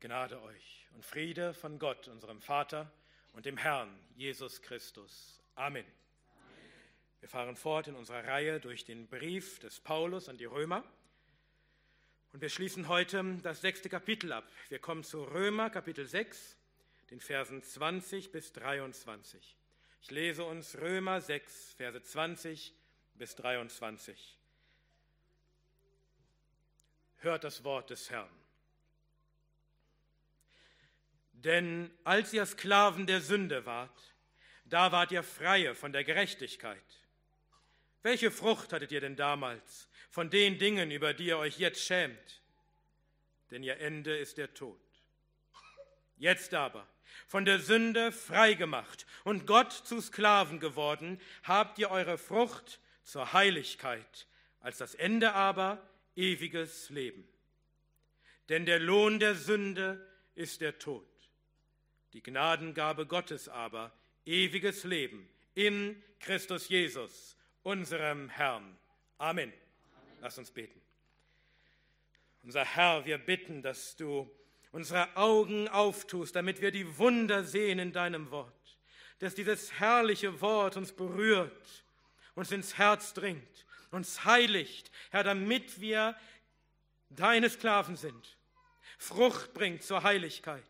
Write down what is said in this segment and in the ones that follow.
Gnade euch und Friede von Gott, unserem Vater und dem Herrn Jesus Christus. Amen. Wir fahren fort in unserer Reihe durch den Brief des Paulus an die Römer. Und wir schließen heute das sechste Kapitel ab. Wir kommen zu Römer Kapitel 6, den Versen 20 bis 23. Ich lese uns Römer 6, Verse 20 bis 23. Hört das Wort des Herrn. Denn als ihr Sklaven der Sünde wart, da wart ihr Freie von der Gerechtigkeit. Welche Frucht hattet ihr denn damals von den Dingen, über die ihr euch jetzt schämt? Denn ihr Ende ist der Tod. Jetzt aber, von der Sünde frei gemacht und Gott zu Sklaven geworden, habt ihr eure Frucht zur Heiligkeit, als das Ende aber ewiges Leben. Denn der Lohn der Sünde ist der Tod. Die Gnadengabe Gottes aber, ewiges Leben in Christus Jesus, unserem Herrn. Amen. Amen. Lass uns beten. Unser Herr, wir bitten, dass du unsere Augen auftust, damit wir die Wunder sehen in deinem Wort, dass dieses herrliche Wort uns berührt, uns ins Herz dringt, uns heiligt, Herr, damit wir deine Sklaven sind, Frucht bringt zur Heiligkeit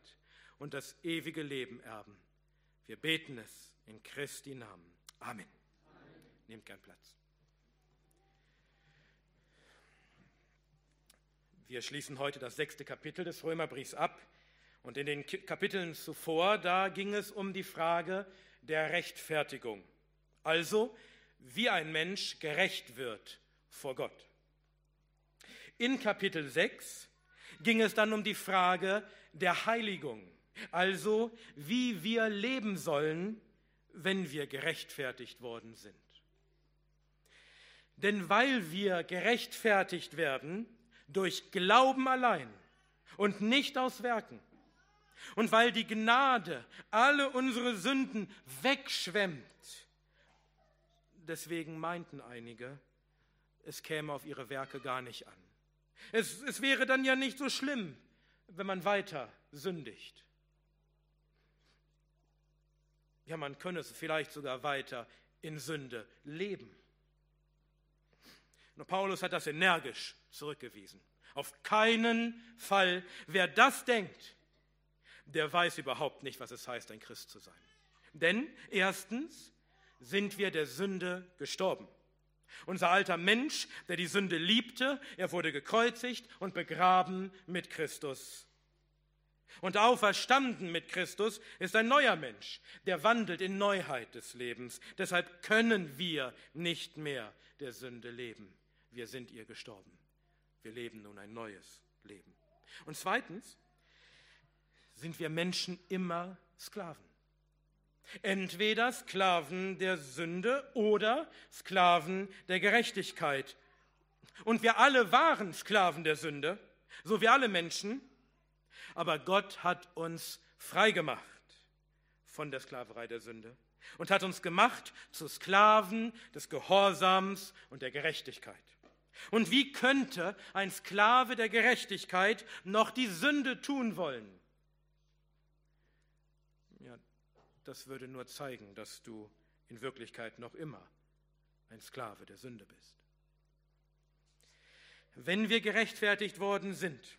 und das ewige Leben erben. Wir beten es in Christi Namen. Amen. Amen. Nehmt gern Platz. Wir schließen heute das sechste Kapitel des Römerbriefs ab. Und in den Kapiteln zuvor, da ging es um die Frage der Rechtfertigung. Also, wie ein Mensch gerecht wird vor Gott. In Kapitel 6 ging es dann um die Frage der Heiligung. Also, wie wir leben sollen, wenn wir gerechtfertigt worden sind. Denn weil wir gerechtfertigt werden durch Glauben allein und nicht aus Werken, und weil die Gnade alle unsere Sünden wegschwemmt, deswegen meinten einige, es käme auf ihre Werke gar nicht an. Es, es wäre dann ja nicht so schlimm, wenn man weiter sündigt. Ja, man könne es vielleicht sogar weiter in Sünde leben. Und Paulus hat das energisch zurückgewiesen. Auf keinen Fall. Wer das denkt, der weiß überhaupt nicht, was es heißt, ein Christ zu sein. Denn erstens sind wir der Sünde gestorben. Unser alter Mensch, der die Sünde liebte, er wurde gekreuzigt und begraben mit Christus und auferstanden mit Christus ist ein neuer Mensch, der wandelt in Neuheit des Lebens. Deshalb können wir nicht mehr der Sünde leben. Wir sind ihr gestorben. Wir leben nun ein neues Leben. Und zweitens sind wir Menschen immer Sklaven. Entweder Sklaven der Sünde oder Sklaven der Gerechtigkeit. Und wir alle waren Sklaven der Sünde, so wie alle Menschen aber Gott hat uns freigemacht von der Sklaverei der Sünde und hat uns gemacht zu Sklaven des Gehorsams und der Gerechtigkeit. Und wie könnte ein Sklave der Gerechtigkeit noch die Sünde tun wollen? Ja, das würde nur zeigen, dass du in Wirklichkeit noch immer ein Sklave der Sünde bist. Wenn wir gerechtfertigt worden sind,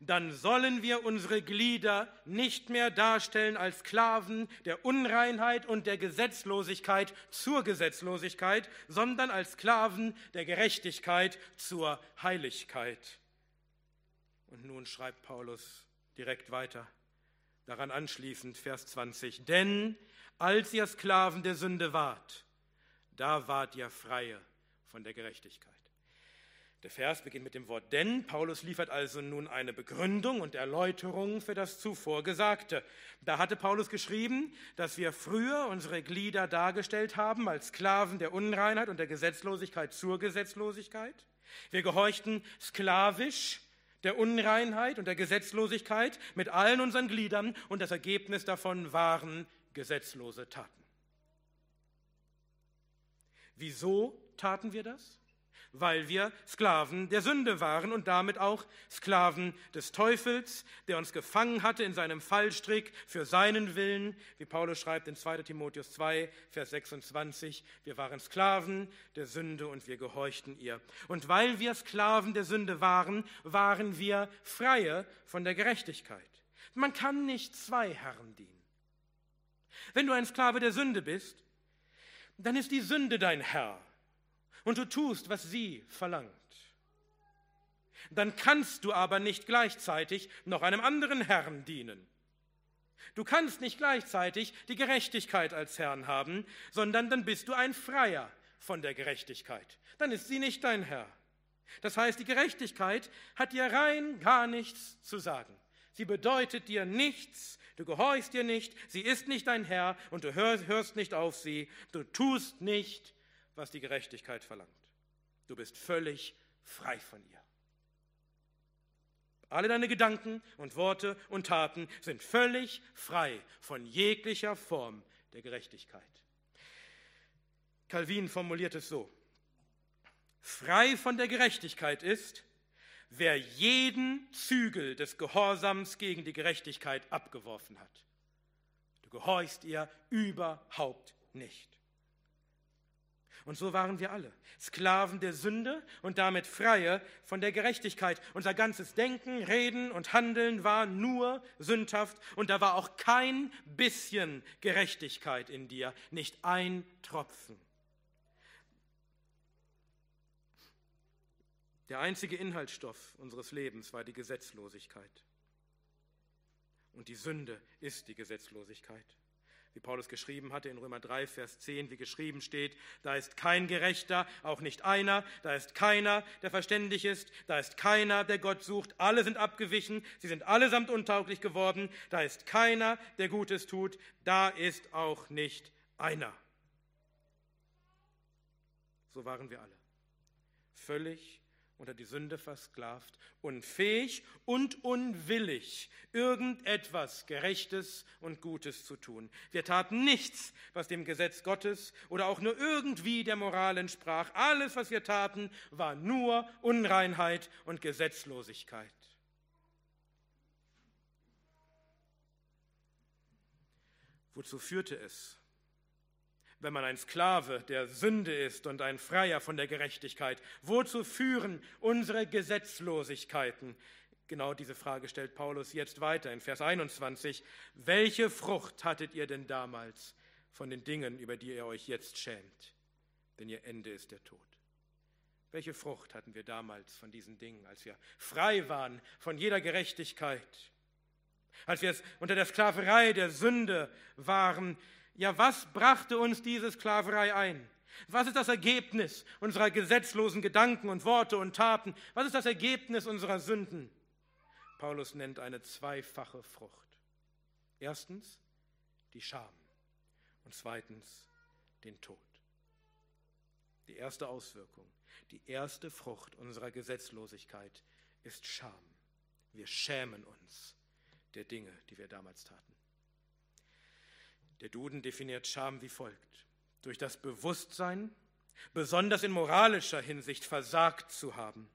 dann sollen wir unsere Glieder nicht mehr darstellen als Sklaven der Unreinheit und der Gesetzlosigkeit zur Gesetzlosigkeit, sondern als Sklaven der Gerechtigkeit zur Heiligkeit. Und nun schreibt Paulus direkt weiter, daran anschließend Vers 20, denn als ihr Sklaven der Sünde wart, da wart ihr Freie von der Gerechtigkeit. Der Vers beginnt mit dem Wort denn. Paulus liefert also nun eine Begründung und Erläuterung für das zuvor Gesagte. Da hatte Paulus geschrieben, dass wir früher unsere Glieder dargestellt haben als Sklaven der Unreinheit und der Gesetzlosigkeit zur Gesetzlosigkeit. Wir gehorchten sklavisch der Unreinheit und der Gesetzlosigkeit mit allen unseren Gliedern und das Ergebnis davon waren gesetzlose Taten. Wieso taten wir das? Weil wir Sklaven der Sünde waren und damit auch Sklaven des Teufels, der uns gefangen hatte in seinem Fallstrick für seinen Willen, wie Paulus schreibt in 2 Timotheus 2, Vers 26, wir waren Sklaven der Sünde und wir gehorchten ihr. Und weil wir Sklaven der Sünde waren, waren wir Freie von der Gerechtigkeit. Man kann nicht zwei Herren dienen. Wenn du ein Sklave der Sünde bist, dann ist die Sünde dein Herr und du tust, was sie verlangt. Dann kannst du aber nicht gleichzeitig noch einem anderen Herrn dienen. Du kannst nicht gleichzeitig die Gerechtigkeit als Herrn haben, sondern dann bist du ein Freier von der Gerechtigkeit. Dann ist sie nicht dein Herr. Das heißt, die Gerechtigkeit hat dir rein gar nichts zu sagen. Sie bedeutet dir nichts, du gehorchst dir nicht, sie ist nicht dein Herr und du hörst nicht auf sie, du tust nicht, was die Gerechtigkeit verlangt. Du bist völlig frei von ihr. Alle deine Gedanken und Worte und Taten sind völlig frei von jeglicher Form der Gerechtigkeit. Calvin formuliert es so. Frei von der Gerechtigkeit ist, wer jeden Zügel des Gehorsams gegen die Gerechtigkeit abgeworfen hat. Du gehorchst ihr überhaupt nicht. Und so waren wir alle, Sklaven der Sünde und damit Freie von der Gerechtigkeit. Unser ganzes Denken, Reden und Handeln war nur sündhaft und da war auch kein bisschen Gerechtigkeit in dir, nicht ein Tropfen. Der einzige Inhaltsstoff unseres Lebens war die Gesetzlosigkeit. Und die Sünde ist die Gesetzlosigkeit. Wie Paulus geschrieben hatte in Römer 3, Vers 10, wie geschrieben steht, da ist kein Gerechter, auch nicht einer, da ist keiner, der verständig ist, da ist keiner, der Gott sucht, alle sind abgewichen, sie sind allesamt untauglich geworden, da ist keiner, der Gutes tut, da ist auch nicht einer. So waren wir alle. Völlig unter die Sünde versklavt, unfähig und unwillig, irgendetwas Gerechtes und Gutes zu tun. Wir taten nichts, was dem Gesetz Gottes oder auch nur irgendwie der Moral entsprach. Alles, was wir taten, war nur Unreinheit und Gesetzlosigkeit. Wozu führte es? Wenn man ein Sklave der Sünde ist und ein Freier von der Gerechtigkeit? Wozu führen unsere Gesetzlosigkeiten? Genau diese Frage stellt Paulus jetzt weiter in Vers 21. Welche Frucht hattet ihr denn damals von den Dingen, über die ihr euch jetzt schämt? Denn ihr Ende ist der Tod. Welche Frucht hatten wir damals von diesen Dingen, als wir frei waren von jeder Gerechtigkeit? Als wir unter der Sklaverei der Sünde waren, ja, was brachte uns diese Sklaverei ein? Was ist das Ergebnis unserer gesetzlosen Gedanken und Worte und Taten? Was ist das Ergebnis unserer Sünden? Paulus nennt eine zweifache Frucht. Erstens die Scham und zweitens den Tod. Die erste Auswirkung, die erste Frucht unserer Gesetzlosigkeit ist Scham. Wir schämen uns der Dinge, die wir damals taten. Der Duden definiert Scham wie folgt. Durch das Bewusstsein, besonders in moralischer Hinsicht versagt zu haben,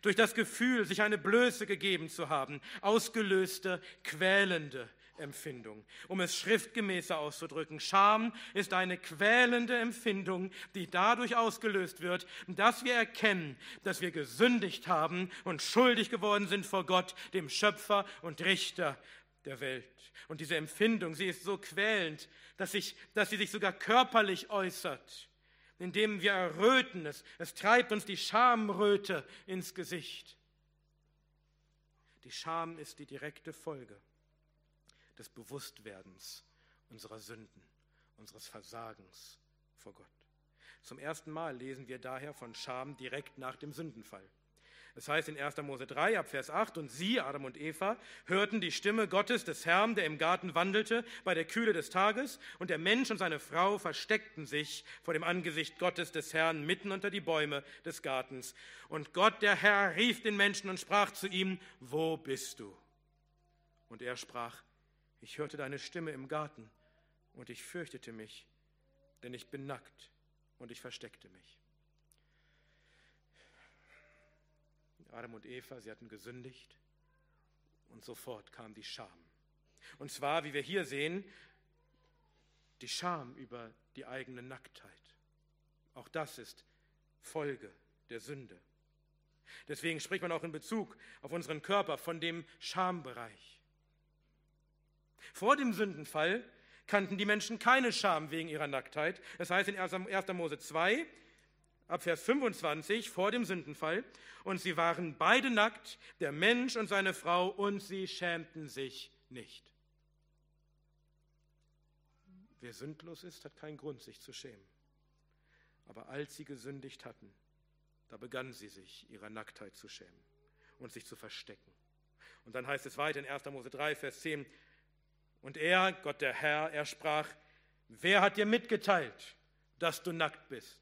durch das Gefühl, sich eine Blöße gegeben zu haben, ausgelöste, quälende Empfindung. Um es schriftgemäßer auszudrücken, Scham ist eine quälende Empfindung, die dadurch ausgelöst wird, dass wir erkennen, dass wir gesündigt haben und schuldig geworden sind vor Gott, dem Schöpfer und Richter der Welt. Und diese Empfindung, sie ist so quälend, dass, ich, dass sie sich sogar körperlich äußert, indem wir erröten. Es, es treibt uns die Schamröte ins Gesicht. Die Scham ist die direkte Folge des Bewusstwerdens unserer Sünden, unseres Versagens vor Gott. Zum ersten Mal lesen wir daher von Scham direkt nach dem Sündenfall. Es heißt in 1. Mose 3 ab Vers 8, und sie, Adam und Eva, hörten die Stimme Gottes des Herrn, der im Garten wandelte, bei der Kühle des Tages, und der Mensch und seine Frau versteckten sich vor dem Angesicht Gottes des Herrn mitten unter die Bäume des Gartens. Und Gott, der Herr, rief den Menschen und sprach zu ihm, wo bist du? Und er sprach, ich hörte deine Stimme im Garten, und ich fürchtete mich, denn ich bin nackt, und ich versteckte mich. Adam und Eva, sie hatten gesündigt und sofort kam die Scham. Und zwar, wie wir hier sehen, die Scham über die eigene Nacktheit. Auch das ist Folge der Sünde. Deswegen spricht man auch in Bezug auf unseren Körper von dem Schambereich. Vor dem Sündenfall kannten die Menschen keine Scham wegen ihrer Nacktheit. Das heißt in 1. Mose 2, ab Vers 25, vor dem Sündenfall, und sie waren beide nackt, der Mensch und seine Frau, und sie schämten sich nicht. Wer sündlos ist, hat keinen Grund, sich zu schämen. Aber als sie gesündigt hatten, da begannen sie sich ihrer Nacktheit zu schämen und sich zu verstecken. Und dann heißt es weiter in 1. Mose 3, Vers 10, und er, Gott der Herr, er sprach, wer hat dir mitgeteilt, dass du nackt bist?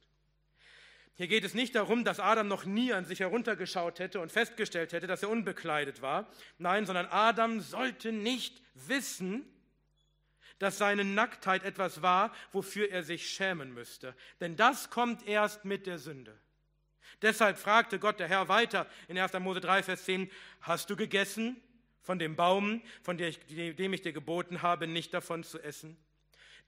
Hier geht es nicht darum, dass Adam noch nie an sich heruntergeschaut hätte und festgestellt hätte, dass er unbekleidet war. Nein, sondern Adam sollte nicht wissen, dass seine Nacktheit etwas war, wofür er sich schämen müsste. Denn das kommt erst mit der Sünde. Deshalb fragte Gott der Herr weiter in 1. Mose 3, Vers 10, hast du gegessen von dem Baum, von dem ich dir geboten habe, nicht davon zu essen?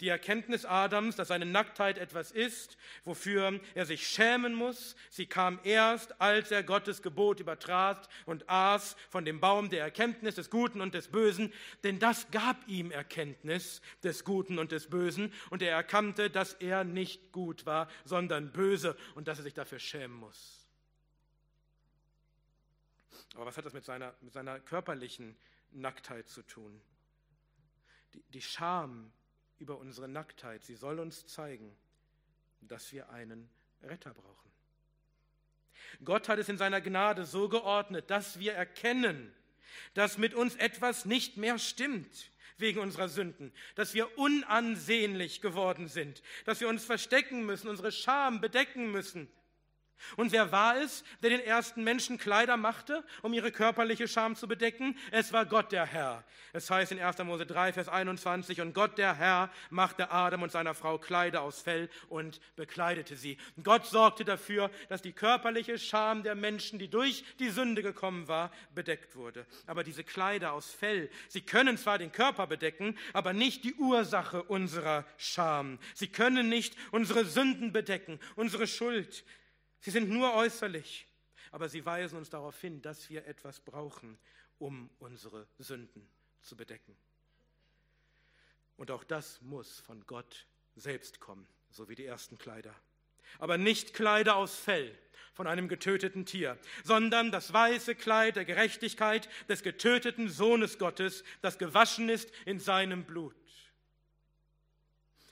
Die Erkenntnis Adams, dass seine Nacktheit etwas ist, wofür er sich schämen muss, sie kam erst, als er Gottes Gebot übertrat und aß von dem Baum der Erkenntnis des Guten und des Bösen, denn das gab ihm Erkenntnis des Guten und des Bösen und er erkannte, dass er nicht gut war, sondern böse und dass er sich dafür schämen muss. Aber was hat das mit seiner, mit seiner körperlichen Nacktheit zu tun? Die, die Scham über unsere Nacktheit. Sie soll uns zeigen, dass wir einen Retter brauchen. Gott hat es in seiner Gnade so geordnet, dass wir erkennen, dass mit uns etwas nicht mehr stimmt wegen unserer Sünden, dass wir unansehnlich geworden sind, dass wir uns verstecken müssen, unsere Scham bedecken müssen und wer war es, der den ersten Menschen Kleider machte, um ihre körperliche Scham zu bedecken? Es war Gott der Herr. Es heißt in 1. Mose 3, Vers 21, und Gott der Herr machte Adam und seiner Frau Kleider aus Fell und bekleidete sie. Gott sorgte dafür, dass die körperliche Scham der Menschen, die durch die Sünde gekommen war, bedeckt wurde. Aber diese Kleider aus Fell, sie können zwar den Körper bedecken, aber nicht die Ursache unserer Scham. Sie können nicht unsere Sünden bedecken, unsere Schuld. Sie sind nur äußerlich, aber sie weisen uns darauf hin, dass wir etwas brauchen, um unsere Sünden zu bedecken. Und auch das muss von Gott selbst kommen, so wie die ersten Kleider. Aber nicht Kleider aus Fell von einem getöteten Tier, sondern das weiße Kleid der Gerechtigkeit des getöteten Sohnes Gottes, das gewaschen ist in seinem Blut.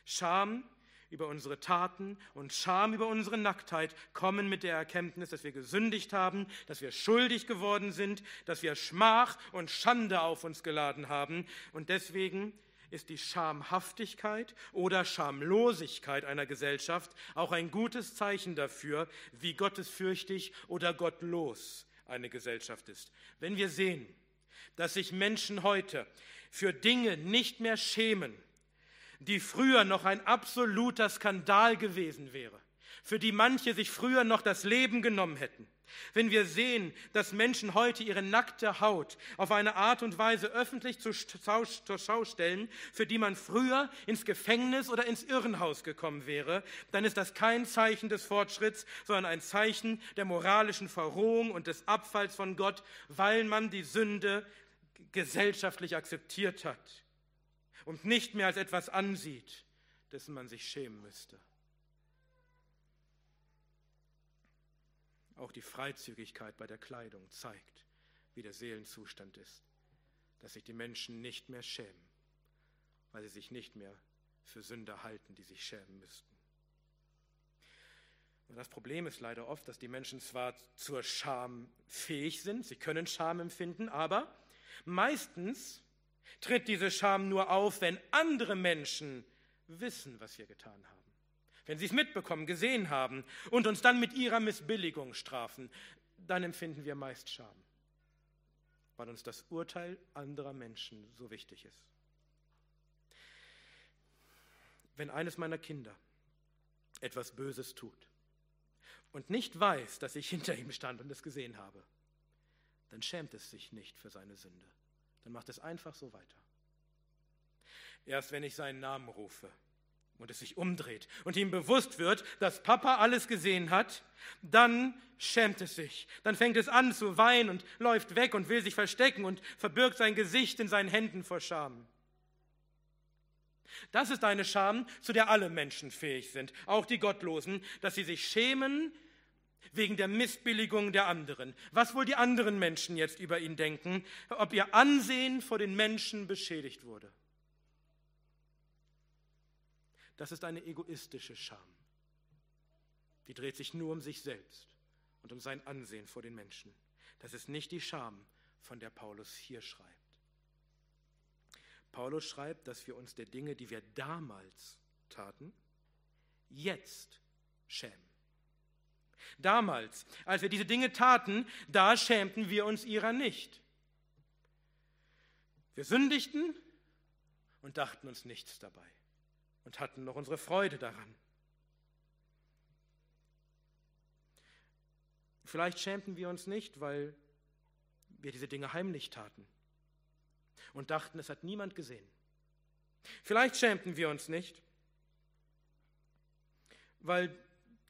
Scham über unsere Taten und Scham über unsere Nacktheit kommen mit der Erkenntnis, dass wir gesündigt haben, dass wir schuldig geworden sind, dass wir Schmach und Schande auf uns geladen haben. Und deswegen ist die Schamhaftigkeit oder Schamlosigkeit einer Gesellschaft auch ein gutes Zeichen dafür, wie gottesfürchtig oder gottlos eine Gesellschaft ist. Wenn wir sehen, dass sich Menschen heute für Dinge nicht mehr schämen, die früher noch ein absoluter Skandal gewesen wäre, für die manche sich früher noch das Leben genommen hätten. Wenn wir sehen, dass Menschen heute ihre nackte Haut auf eine Art und Weise öffentlich zur Schau stellen, für die man früher ins Gefängnis oder ins Irrenhaus gekommen wäre, dann ist das kein Zeichen des Fortschritts, sondern ein Zeichen der moralischen Verrohung und des Abfalls von Gott, weil man die Sünde gesellschaftlich akzeptiert hat und nicht mehr als etwas ansieht, dessen man sich schämen müsste. Auch die Freizügigkeit bei der Kleidung zeigt, wie der Seelenzustand ist, dass sich die Menschen nicht mehr schämen, weil sie sich nicht mehr für Sünder halten, die sich schämen müssten. Und das Problem ist leider oft, dass die Menschen zwar zur Scham fähig sind, sie können Scham empfinden, aber meistens tritt diese Scham nur auf, wenn andere Menschen wissen, was wir getan haben. Wenn sie es mitbekommen, gesehen haben und uns dann mit ihrer Missbilligung strafen, dann empfinden wir meist Scham, weil uns das Urteil anderer Menschen so wichtig ist. Wenn eines meiner Kinder etwas Böses tut und nicht weiß, dass ich hinter ihm stand und es gesehen habe, dann schämt es sich nicht für seine Sünde. Dann macht es einfach so weiter. Erst wenn ich seinen Namen rufe und es sich umdreht und ihm bewusst wird, dass Papa alles gesehen hat, dann schämt es sich. Dann fängt es an zu weinen und läuft weg und will sich verstecken und verbirgt sein Gesicht in seinen Händen vor Scham. Das ist eine Scham, zu der alle Menschen fähig sind, auch die Gottlosen, dass sie sich schämen wegen der Missbilligung der anderen. Was wohl die anderen Menschen jetzt über ihn denken, ob ihr Ansehen vor den Menschen beschädigt wurde. Das ist eine egoistische Scham. Die dreht sich nur um sich selbst und um sein Ansehen vor den Menschen. Das ist nicht die Scham, von der Paulus hier schreibt. Paulus schreibt, dass wir uns der Dinge, die wir damals taten, jetzt schämen. Damals, als wir diese Dinge taten, da schämten wir uns ihrer nicht. Wir sündigten und dachten uns nichts dabei und hatten noch unsere Freude daran. Vielleicht schämten wir uns nicht, weil wir diese Dinge heimlich taten und dachten, es hat niemand gesehen. Vielleicht schämten wir uns nicht, weil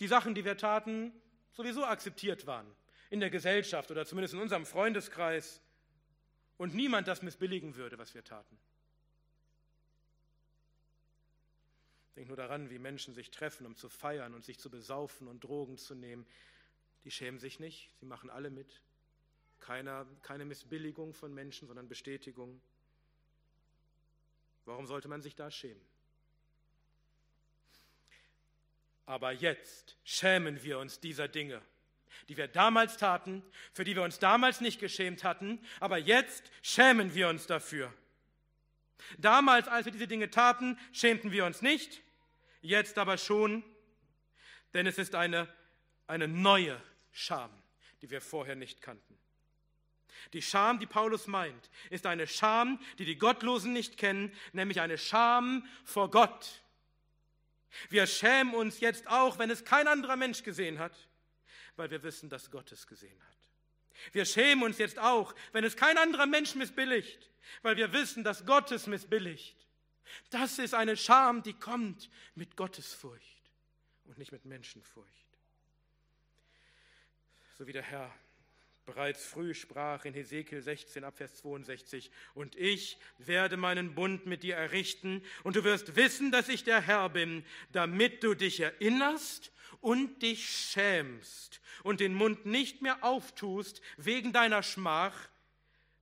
die Sachen, die wir taten, sowieso akzeptiert waren in der Gesellschaft oder zumindest in unserem Freundeskreis und niemand das missbilligen würde, was wir taten. Denk nur daran, wie Menschen sich treffen, um zu feiern und sich zu besaufen und Drogen zu nehmen. Die schämen sich nicht, sie machen alle mit. Keiner, keine Missbilligung von Menschen, sondern Bestätigung. Warum sollte man sich da schämen? Aber jetzt schämen wir uns dieser Dinge, die wir damals taten, für die wir uns damals nicht geschämt hatten, aber jetzt schämen wir uns dafür. Damals, als wir diese Dinge taten, schämten wir uns nicht, jetzt aber schon, denn es ist eine, eine neue Scham, die wir vorher nicht kannten. Die Scham, die Paulus meint, ist eine Scham, die die Gottlosen nicht kennen, nämlich eine Scham vor Gott. Wir schämen uns jetzt auch, wenn es kein anderer Mensch gesehen hat, weil wir wissen, dass Gott es gesehen hat. Wir schämen uns jetzt auch, wenn es kein anderer Mensch missbilligt, weil wir wissen, dass Gott es missbilligt. Das ist eine Scham, die kommt mit Gottesfurcht und nicht mit Menschenfurcht. So wie der Herr bereits früh sprach in Hesekiel 16 Abvers 62, und ich werde meinen Bund mit dir errichten, und du wirst wissen, dass ich der Herr bin, damit du dich erinnerst und dich schämst und den Mund nicht mehr auftust wegen deiner Schmach,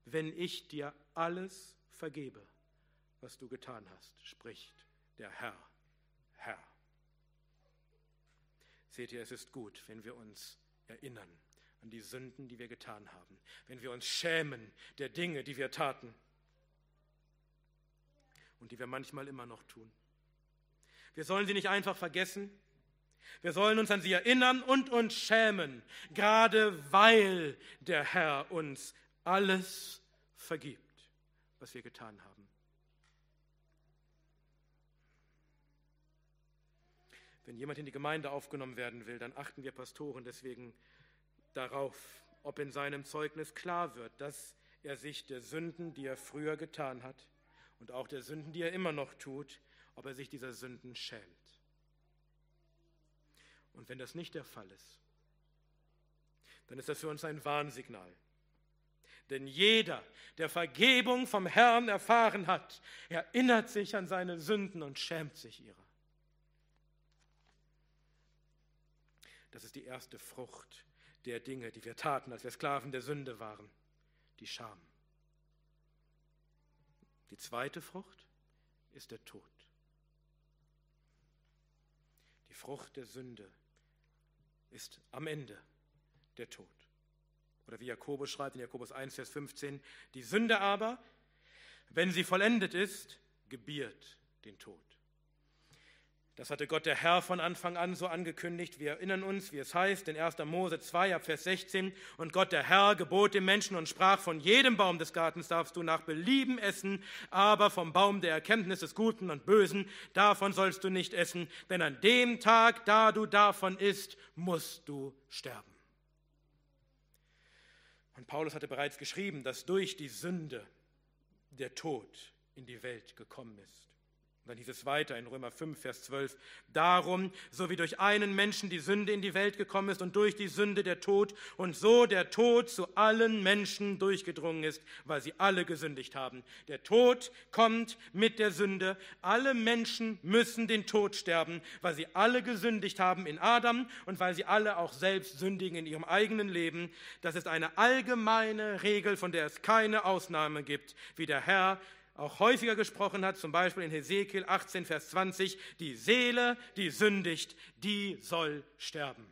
wenn ich dir alles vergebe, was du getan hast, spricht der Herr, Herr. Seht ihr, es ist gut, wenn wir uns erinnern an die Sünden, die wir getan haben, wenn wir uns schämen der Dinge, die wir taten und die wir manchmal immer noch tun. Wir sollen sie nicht einfach vergessen. Wir sollen uns an sie erinnern und uns schämen, gerade weil der Herr uns alles vergibt, was wir getan haben. Wenn jemand in die Gemeinde aufgenommen werden will, dann achten wir Pastoren deswegen darauf, ob in seinem Zeugnis klar wird, dass er sich der Sünden, die er früher getan hat, und auch der Sünden, die er immer noch tut, ob er sich dieser Sünden schämt. Und wenn das nicht der Fall ist, dann ist das für uns ein Warnsignal. Denn jeder, der Vergebung vom Herrn erfahren hat, erinnert sich an seine Sünden und schämt sich ihrer. Das ist die erste Frucht der Dinge, die wir taten, als wir Sklaven der Sünde waren, die Scham. Die zweite Frucht ist der Tod. Die Frucht der Sünde ist am Ende der Tod. Oder wie Jakobus schreibt in Jakobus 1, Vers 15, die Sünde aber, wenn sie vollendet ist, gebiert den Tod. Das hatte Gott der Herr von Anfang an so angekündigt. Wir erinnern uns, wie es heißt in 1. Mose 2, Vers 16. Und Gott der Herr gebot dem Menschen und sprach, von jedem Baum des Gartens darfst du nach Belieben essen, aber vom Baum der Erkenntnis des Guten und Bösen, davon sollst du nicht essen, denn an dem Tag, da du davon isst, musst du sterben. Und Paulus hatte bereits geschrieben, dass durch die Sünde der Tod in die Welt gekommen ist. Dann hieß es weiter in Römer 5, Vers 12, darum, so wie durch einen Menschen die Sünde in die Welt gekommen ist und durch die Sünde der Tod und so der Tod zu allen Menschen durchgedrungen ist, weil sie alle gesündigt haben. Der Tod kommt mit der Sünde. Alle Menschen müssen den Tod sterben, weil sie alle gesündigt haben in Adam und weil sie alle auch selbst sündigen in ihrem eigenen Leben. Das ist eine allgemeine Regel, von der es keine Ausnahme gibt, wie der Herr auch häufiger gesprochen hat, zum Beispiel in Hesekiel 18, Vers 20, die Seele, die sündigt, die soll sterben.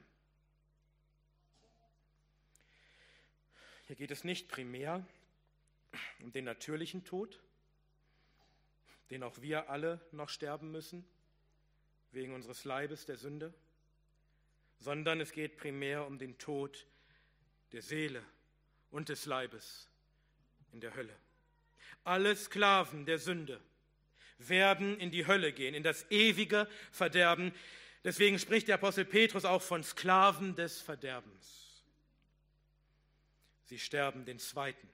Hier geht es nicht primär um den natürlichen Tod, den auch wir alle noch sterben müssen, wegen unseres Leibes der Sünde, sondern es geht primär um den Tod der Seele und des Leibes in der Hölle. Alle Sklaven der Sünde werden in die Hölle gehen, in das ewige Verderben. Deswegen spricht der Apostel Petrus auch von Sklaven des Verderbens. Sie sterben den zweiten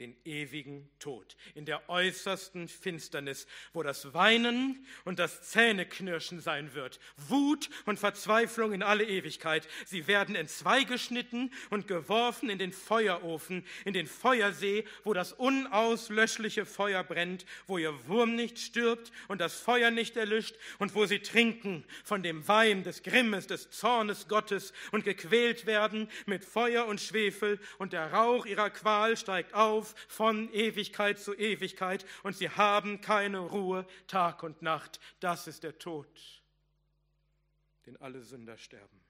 den ewigen Tod, in der äußersten Finsternis, wo das Weinen und das Zähneknirschen sein wird, Wut und Verzweiflung in alle Ewigkeit. Sie werden entzweigeschnitten und geworfen in den Feuerofen, in den Feuersee, wo das unauslöschliche Feuer brennt, wo ihr Wurm nicht stirbt und das Feuer nicht erlischt und wo sie trinken von dem Wein des Grimmes, des Zornes Gottes und gequält werden mit Feuer und Schwefel und der Rauch ihrer Qual steigt auf auf von Ewigkeit zu Ewigkeit und sie haben keine Ruhe Tag und Nacht. Das ist der Tod, den alle Sünder sterben.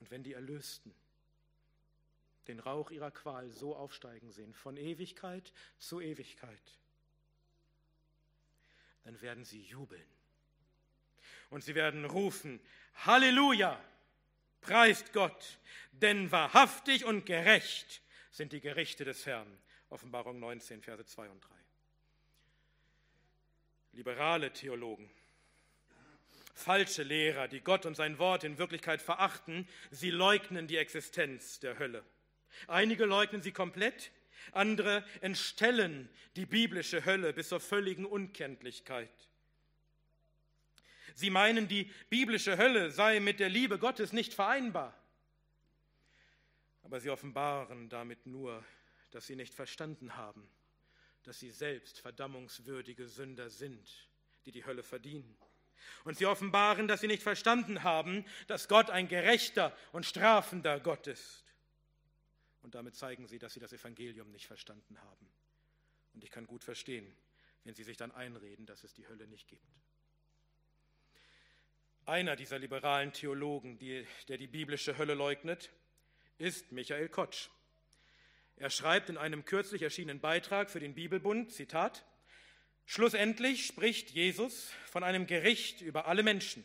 Und wenn die Erlösten den Rauch ihrer Qual so aufsteigen sehen, von Ewigkeit zu Ewigkeit, dann werden sie jubeln. Und sie werden rufen, Halleluja! Preist Gott, denn wahrhaftig und gerecht sind die Gerichte des Herrn. Offenbarung 19, Verse 2 und 3. Liberale Theologen, falsche Lehrer, die Gott und sein Wort in Wirklichkeit verachten, sie leugnen die Existenz der Hölle. Einige leugnen sie komplett, andere entstellen die biblische Hölle bis zur völligen Unkenntlichkeit. Sie meinen, die biblische Hölle sei mit der Liebe Gottes nicht vereinbar. Aber sie offenbaren damit nur, dass sie nicht verstanden haben, dass sie selbst verdammungswürdige Sünder sind, die die Hölle verdienen. Und sie offenbaren, dass sie nicht verstanden haben, dass Gott ein gerechter und strafender Gott ist. Und damit zeigen sie, dass sie das Evangelium nicht verstanden haben. Und ich kann gut verstehen, wenn sie sich dann einreden, dass es die Hölle nicht gibt. Einer dieser liberalen Theologen, die, der die biblische Hölle leugnet, ist Michael Kotsch. Er schreibt in einem kürzlich erschienenen Beitrag für den Bibelbund, Zitat, Schlussendlich spricht Jesus von einem Gericht über alle Menschen.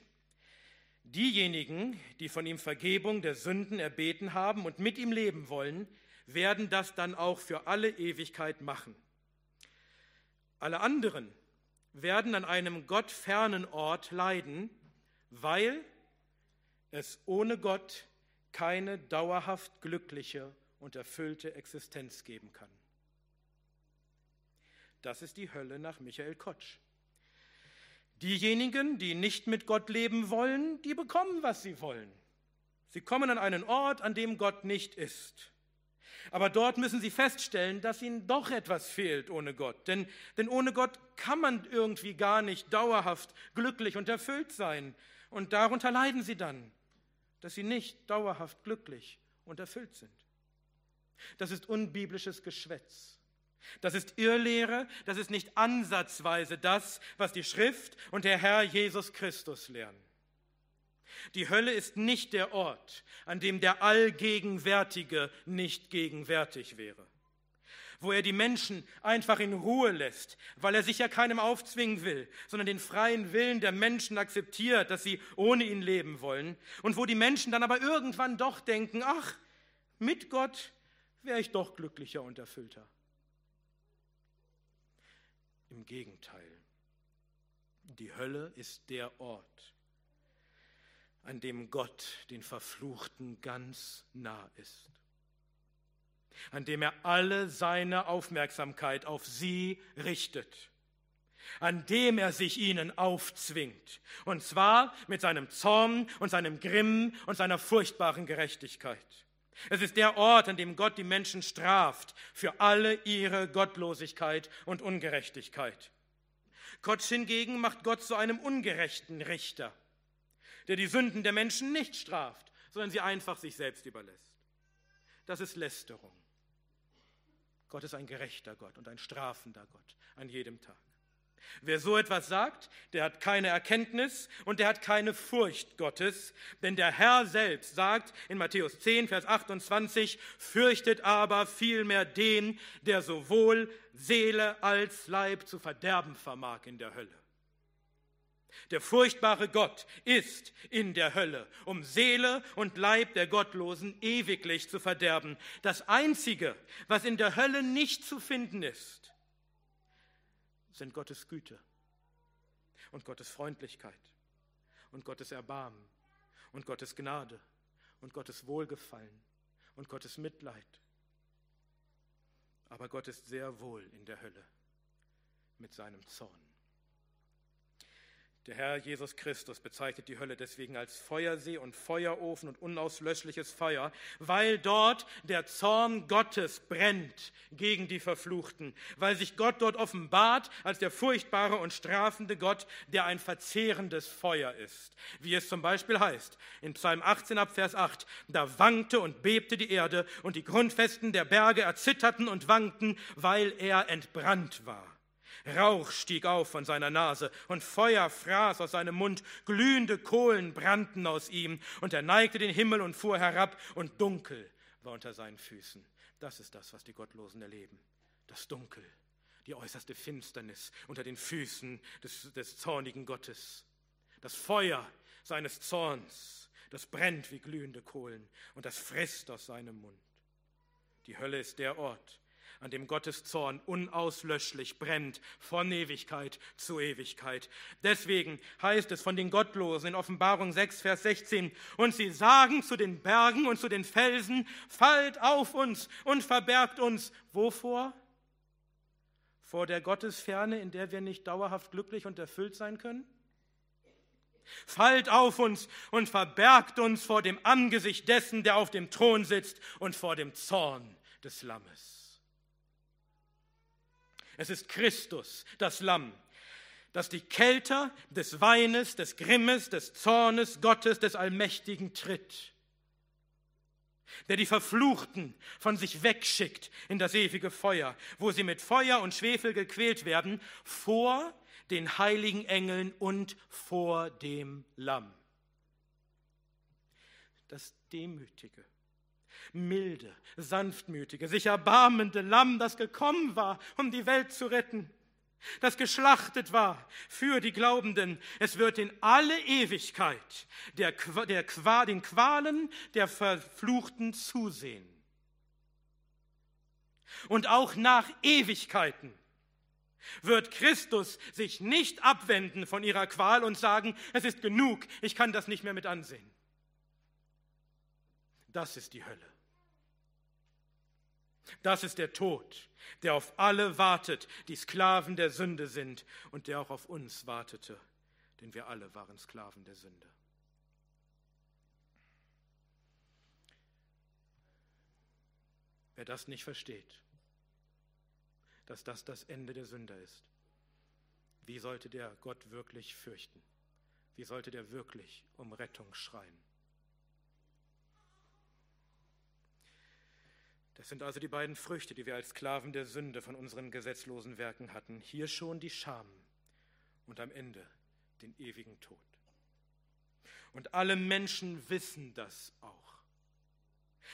Diejenigen, die von ihm Vergebung der Sünden erbeten haben und mit ihm leben wollen, werden das dann auch für alle Ewigkeit machen. Alle anderen werden an einem gottfernen Ort leiden, weil es ohne Gott keine dauerhaft glückliche und erfüllte Existenz geben kann. Das ist die Hölle nach Michael Kotsch. Diejenigen, die nicht mit Gott leben wollen, die bekommen, was sie wollen. Sie kommen an einen Ort, an dem Gott nicht ist. Aber dort müssen sie feststellen, dass ihnen doch etwas fehlt ohne Gott. Denn, denn ohne Gott kann man irgendwie gar nicht dauerhaft glücklich und erfüllt sein. Und darunter leiden sie dann, dass sie nicht dauerhaft glücklich und erfüllt sind. Das ist unbiblisches Geschwätz. Das ist Irrlehre, das ist nicht ansatzweise das, was die Schrift und der Herr Jesus Christus lehren. Die Hölle ist nicht der Ort, an dem der Allgegenwärtige nicht gegenwärtig wäre wo er die Menschen einfach in Ruhe lässt, weil er sich ja keinem aufzwingen will, sondern den freien Willen der Menschen akzeptiert, dass sie ohne ihn leben wollen. Und wo die Menschen dann aber irgendwann doch denken, ach, mit Gott wäre ich doch glücklicher und erfüllter. Im Gegenteil, die Hölle ist der Ort, an dem Gott den Verfluchten ganz nah ist, an dem er alle seine Aufmerksamkeit auf sie richtet, an dem er sich ihnen aufzwingt, und zwar mit seinem Zorn und seinem Grimm und seiner furchtbaren Gerechtigkeit. Es ist der Ort, an dem Gott die Menschen straft für alle ihre Gottlosigkeit und Ungerechtigkeit. Gott hingegen macht Gott zu einem ungerechten Richter, der die Sünden der Menschen nicht straft, sondern sie einfach sich selbst überlässt. Das ist Lästerung. Gott ist ein gerechter Gott und ein strafender Gott an jedem Tag. Wer so etwas sagt, der hat keine Erkenntnis und der hat keine Furcht Gottes, denn der Herr selbst sagt in Matthäus 10, Vers 28, fürchtet aber vielmehr den, der sowohl Seele als Leib zu verderben vermag in der Hölle. Der furchtbare Gott ist in der Hölle, um Seele und Leib der Gottlosen ewiglich zu verderben. Das Einzige, was in der Hölle nicht zu finden ist, sind Gottes Güte und Gottes Freundlichkeit und Gottes Erbarmen und Gottes Gnade und Gottes Wohlgefallen und Gottes Mitleid. Aber Gott ist sehr wohl in der Hölle mit seinem Zorn. Der Herr Jesus Christus bezeichnet die Hölle deswegen als Feuersee und Feuerofen und unauslöschliches Feuer, weil dort der Zorn Gottes brennt gegen die Verfluchten, weil sich Gott dort offenbart als der furchtbare und strafende Gott, der ein verzehrendes Feuer ist. Wie es zum Beispiel heißt in Psalm 18 ab Vers 8, da wankte und bebte die Erde und die Grundfesten der Berge erzitterten und wankten, weil er entbrannt war. Rauch stieg auf von seiner Nase und Feuer fraß aus seinem Mund, glühende Kohlen brannten aus ihm und er neigte den Himmel und fuhr herab und dunkel war unter seinen Füßen. Das ist das, was die Gottlosen erleben. Das Dunkel, die äußerste Finsternis unter den Füßen des, des zornigen Gottes. Das Feuer seines Zorns, das brennt wie glühende Kohlen und das frisst aus seinem Mund. Die Hölle ist der Ort, an dem Gottes Zorn unauslöschlich brennt von Ewigkeit zu Ewigkeit. Deswegen heißt es von den Gottlosen in Offenbarung 6, Vers 16, und sie sagen zu den Bergen und zu den Felsen, fallt auf uns und verbergt uns. Wovor? Vor der Gottesferne, in der wir nicht dauerhaft glücklich und erfüllt sein können? Fallt auf uns und verbergt uns vor dem Angesicht dessen, der auf dem Thron sitzt und vor dem Zorn des Lammes. Es ist Christus, das Lamm, das die Kelter des Weines, des Grimmes, des Zornes Gottes, des Allmächtigen tritt, der die Verfluchten von sich wegschickt in das ewige Feuer, wo sie mit Feuer und Schwefel gequält werden, vor den heiligen Engeln und vor dem Lamm. Das Demütige milde, sanftmütige, sich erbarmende Lamm, das gekommen war, um die Welt zu retten, das geschlachtet war für die Glaubenden. Es wird in alle Ewigkeit der, der, den Qualen der Verfluchten zusehen. Und auch nach Ewigkeiten wird Christus sich nicht abwenden von ihrer Qual und sagen, es ist genug, ich kann das nicht mehr mit ansehen. Das ist die Hölle. Das ist der Tod, der auf alle wartet, die Sklaven der Sünde sind und der auch auf uns wartete, denn wir alle waren Sklaven der Sünde. Wer das nicht versteht, dass das das Ende der Sünder ist, wie sollte der Gott wirklich fürchten? Wie sollte der wirklich um Rettung schreien? Das sind also die beiden Früchte, die wir als Sklaven der Sünde von unseren gesetzlosen Werken hatten. Hier schon die Scham und am Ende den ewigen Tod. Und alle Menschen wissen das auch.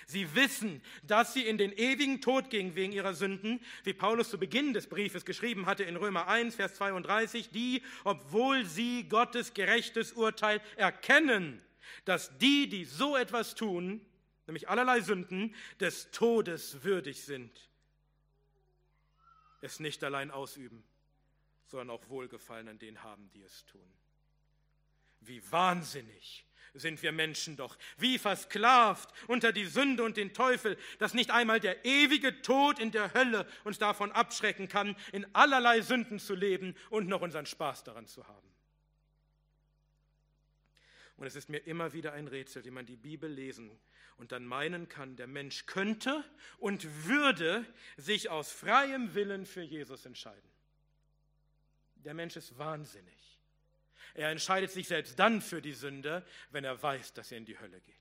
Sie wissen, dass sie in den ewigen Tod gingen wegen ihrer Sünden, wie Paulus zu Beginn des Briefes geschrieben hatte in Römer 1, Vers 32, die, obwohl sie Gottes gerechtes Urteil erkennen, dass die, die so etwas tun, nämlich allerlei Sünden, des Todes würdig sind, es nicht allein ausüben, sondern auch Wohlgefallen an denen haben, die es tun. Wie wahnsinnig sind wir Menschen doch, wie versklavt unter die Sünde und den Teufel, dass nicht einmal der ewige Tod in der Hölle uns davon abschrecken kann, in allerlei Sünden zu leben und noch unseren Spaß daran zu haben. Und es ist mir immer wieder ein Rätsel, wie man die Bibel lesen und dann meinen kann, der Mensch könnte und würde sich aus freiem Willen für Jesus entscheiden. Der Mensch ist wahnsinnig. Er entscheidet sich selbst dann für die Sünde, wenn er weiß, dass er in die Hölle geht.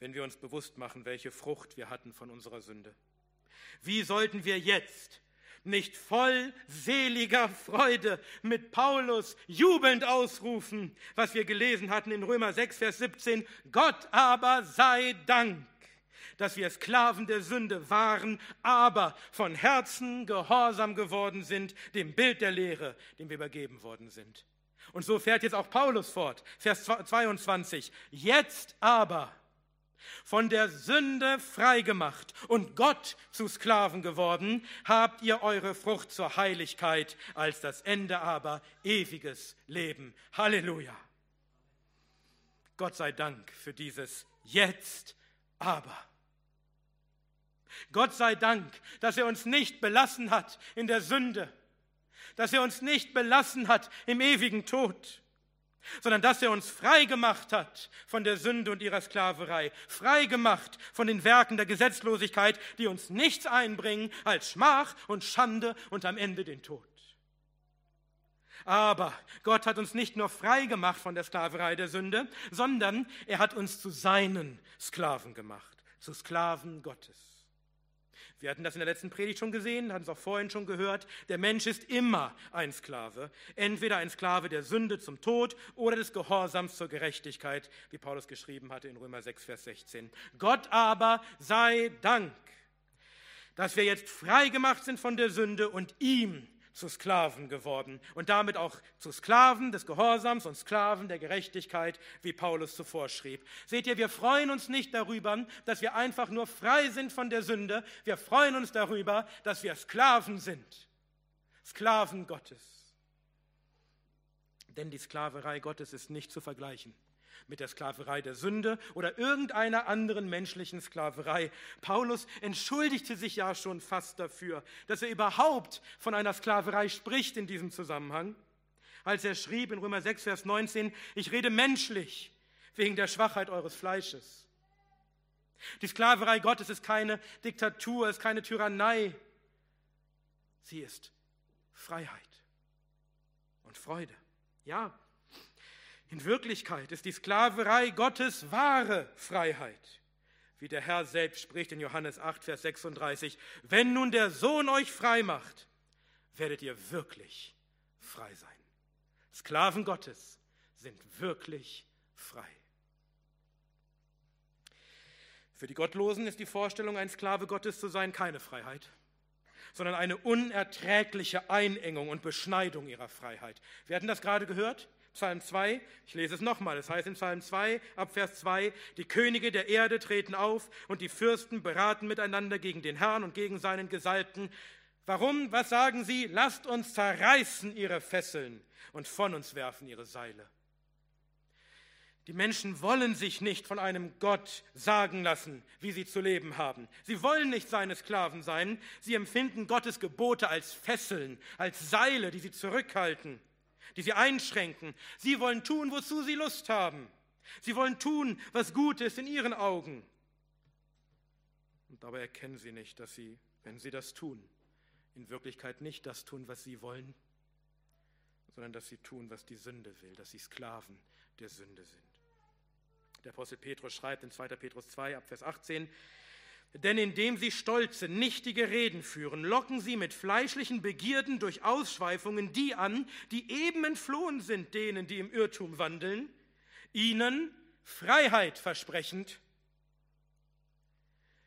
Wenn wir uns bewusst machen, welche Frucht wir hatten von unserer Sünde. Wie sollten wir jetzt nicht voll seliger Freude mit Paulus jubelnd ausrufen, was wir gelesen hatten in Römer 6, Vers 17, Gott aber sei Dank dass wir Sklaven der Sünde waren, aber von Herzen gehorsam geworden sind dem Bild der Lehre, dem wir übergeben worden sind. Und so fährt jetzt auch Paulus fort, Vers 22. Jetzt aber, von der Sünde freigemacht und Gott zu Sklaven geworden, habt ihr eure Frucht zur Heiligkeit, als das Ende aber ewiges Leben. Halleluja. Gott sei Dank für dieses Jetzt aber. Gott sei Dank, dass er uns nicht belassen hat in der Sünde, dass er uns nicht belassen hat im ewigen Tod, sondern dass er uns frei gemacht hat von der Sünde und ihrer Sklaverei, frei gemacht von den Werken der Gesetzlosigkeit, die uns nichts einbringen als Schmach und Schande und am Ende den Tod. Aber Gott hat uns nicht nur frei gemacht von der Sklaverei der Sünde, sondern er hat uns zu seinen Sklaven gemacht, zu Sklaven Gottes. Wir hatten das in der letzten Predigt schon gesehen, hatten es auch vorhin schon gehört. Der Mensch ist immer ein Sklave. Entweder ein Sklave der Sünde zum Tod oder des Gehorsams zur Gerechtigkeit, wie Paulus geschrieben hatte in Römer 6, Vers 16. Gott aber sei Dank, dass wir jetzt frei gemacht sind von der Sünde und ihm zu Sklaven geworden und damit auch zu Sklaven des Gehorsams und Sklaven der Gerechtigkeit, wie Paulus zuvor schrieb. Seht ihr, wir freuen uns nicht darüber, dass wir einfach nur frei sind von der Sünde. Wir freuen uns darüber, dass wir Sklaven sind. Sklaven Gottes. Denn die Sklaverei Gottes ist nicht zu vergleichen mit der Sklaverei der Sünde oder irgendeiner anderen menschlichen Sklaverei. Paulus entschuldigte sich ja schon fast dafür, dass er überhaupt von einer Sklaverei spricht in diesem Zusammenhang, als er schrieb in Römer 6, Vers 19, ich rede menschlich wegen der Schwachheit eures Fleisches. Die Sklaverei Gottes ist keine Diktatur, ist keine Tyrannei. Sie ist Freiheit und Freude. Ja, in Wirklichkeit ist die Sklaverei Gottes wahre Freiheit. Wie der Herr selbst spricht in Johannes 8, Vers 36, wenn nun der Sohn euch frei macht, werdet ihr wirklich frei sein. Sklaven Gottes sind wirklich frei. Für die Gottlosen ist die Vorstellung, ein Sklave Gottes zu sein, keine Freiheit, sondern eine unerträgliche Einengung und Beschneidung ihrer Freiheit. Wir hatten das gerade gehört. Psalm 2, ich lese es nochmal, es heißt in Psalm 2, ab Vers 2, die Könige der Erde treten auf und die Fürsten beraten miteinander gegen den Herrn und gegen seinen Gesalbten. Warum? Was sagen sie? Lasst uns zerreißen ihre Fesseln und von uns werfen ihre Seile. Die Menschen wollen sich nicht von einem Gott sagen lassen, wie sie zu leben haben. Sie wollen nicht seine Sklaven sein. Sie empfinden Gottes Gebote als Fesseln, als Seile, die sie zurückhalten die sie einschränken. Sie wollen tun, wozu sie Lust haben. Sie wollen tun, was gut ist in ihren Augen. Und dabei erkennen sie nicht, dass sie, wenn sie das tun, in Wirklichkeit nicht das tun, was sie wollen, sondern dass sie tun, was die Sünde will, dass sie Sklaven der Sünde sind. Der Apostel Petrus schreibt in 2. Petrus 2 ab Vers 18, denn indem sie stolze, nichtige Reden führen, locken sie mit fleischlichen Begierden durch Ausschweifungen die an, die eben entflohen sind denen, die im Irrtum wandeln, ihnen Freiheit versprechend,